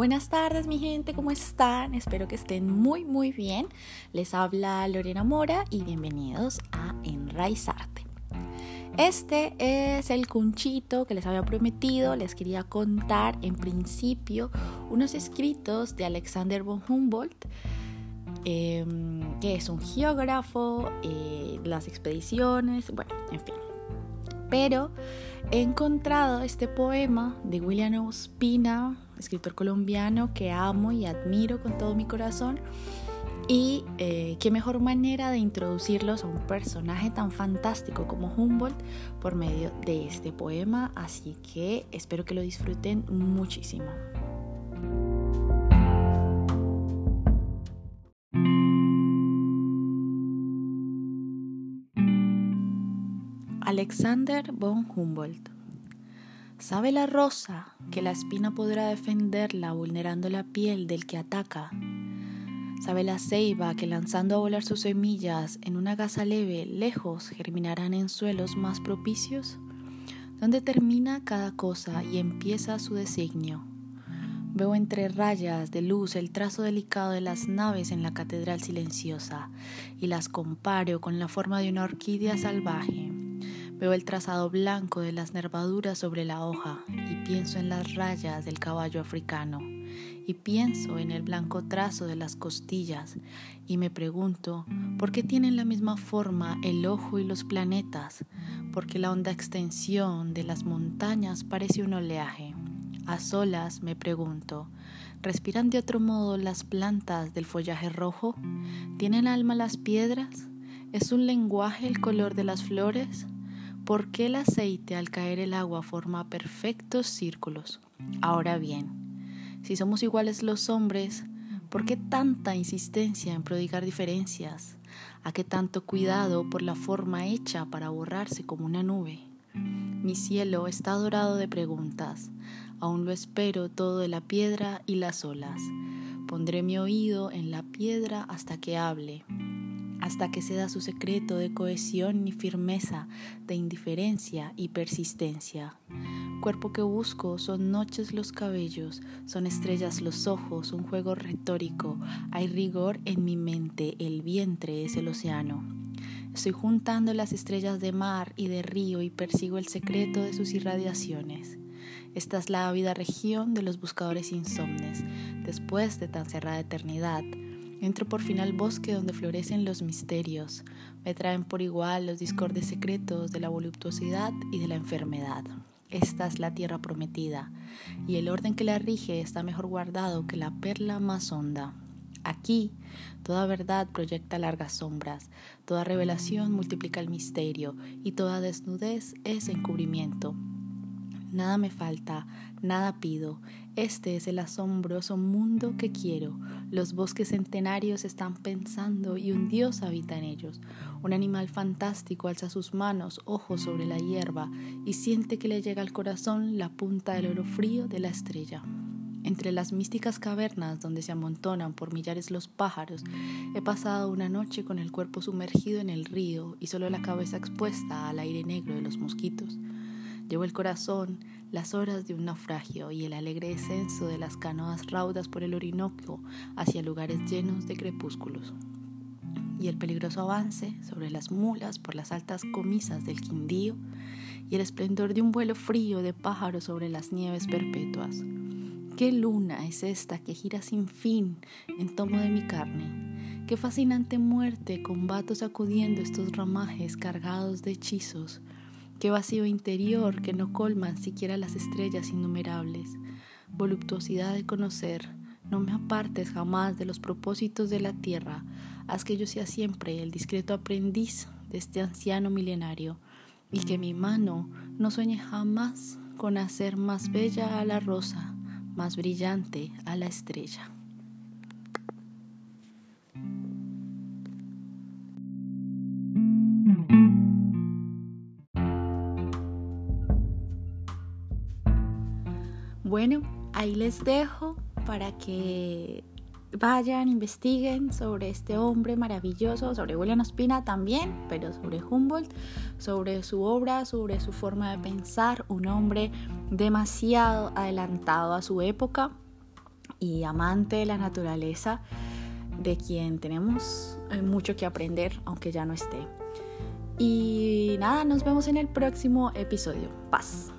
Buenas tardes mi gente, ¿cómo están? Espero que estén muy muy bien. Les habla Lorena Mora y bienvenidos a Enraizarte. Este es el cunchito que les había prometido. Les quería contar en principio unos escritos de Alexander von Humboldt, em, que es un geógrafo, eh, las expediciones, bueno, en fin. Pero he encontrado este poema de William Ospina, escritor colombiano que amo y admiro con todo mi corazón. Y eh, qué mejor manera de introducirlos a un personaje tan fantástico como Humboldt por medio de este poema. Así que espero que lo disfruten muchísimo. Alexander von Humboldt ¿Sabe la rosa que la espina podrá defenderla vulnerando la piel del que ataca? ¿Sabe la ceiba que lanzando a volar sus semillas en una gasa leve, lejos, germinarán en suelos más propicios? ¿Dónde termina cada cosa y empieza su designio? Veo entre rayas de luz el trazo delicado de las naves en la catedral silenciosa y las comparo con la forma de una orquídea salvaje Veo el trazado blanco de las nervaduras sobre la hoja y pienso en las rayas del caballo africano y pienso en el blanco trazo de las costillas y me pregunto por qué tienen la misma forma el ojo y los planetas, porque la honda extensión de las montañas parece un oleaje. A solas me pregunto, ¿respiran de otro modo las plantas del follaje rojo? ¿Tienen alma las piedras? ¿Es un lenguaje el color de las flores? ¿Por qué el aceite al caer el agua forma perfectos círculos? Ahora bien, si somos iguales los hombres, ¿por qué tanta insistencia en prodigar diferencias? ¿A qué tanto cuidado por la forma hecha para borrarse como una nube? Mi cielo está dorado de preguntas, aún lo espero todo de la piedra y las olas. Pondré mi oído en la piedra hasta que hable, hasta que se da su secreto de cohesión y firmeza, de indiferencia y persistencia. Cuerpo que busco son noches los cabellos, son estrellas los ojos, un juego retórico, hay rigor en mi mente, el vientre es el océano. Estoy juntando las estrellas de mar y de río y persigo el secreto de sus irradiaciones. Esta es la ávida región de los buscadores insomnes, después de tan cerrada eternidad, Entro por fin al bosque donde florecen los misterios. Me traen por igual los discordes secretos de la voluptuosidad y de la enfermedad. Esta es la tierra prometida, y el orden que la rige está mejor guardado que la perla más honda. Aquí, toda verdad proyecta largas sombras, toda revelación multiplica el misterio, y toda desnudez es encubrimiento. Nada me falta, nada pido. Este es el asombroso mundo que quiero. Los bosques centenarios están pensando y un Dios habita en ellos. Un animal fantástico alza sus manos, ojos sobre la hierba, y siente que le llega al corazón la punta del oro frío de la estrella. Entre las místicas cavernas donde se amontonan por millares los pájaros, he pasado una noche con el cuerpo sumergido en el río y solo la cabeza expuesta al aire negro de los mosquitos. Llevo el corazón las horas de un naufragio y el alegre descenso de las canoas raudas por el Orinoco hacia lugares llenos de crepúsculos. Y el peligroso avance sobre las mulas por las altas comisas del Quindío y el esplendor de un vuelo frío de pájaros sobre las nieves perpetuas. ¿Qué luna es esta que gira sin fin en tomo de mi carne? Qué fascinante muerte combato sacudiendo estos ramajes cargados de hechizos Qué vacío interior que no colman siquiera las estrellas innumerables. Voluptuosidad de conocer, no me apartes jamás de los propósitos de la tierra, haz que yo sea siempre el discreto aprendiz de este anciano milenario, y que mi mano no sueñe jamás con hacer más bella a la rosa, más brillante a la estrella. Bueno, ahí les dejo para que vayan, investiguen sobre este hombre maravilloso, sobre William Ospina también, pero sobre Humboldt, sobre su obra, sobre su forma de pensar, un hombre demasiado adelantado a su época, y amante de la naturaleza, de quien tenemos eh, mucho que aprender, aunque ya no esté. Y nada, nos vemos en el próximo episodio. Paz.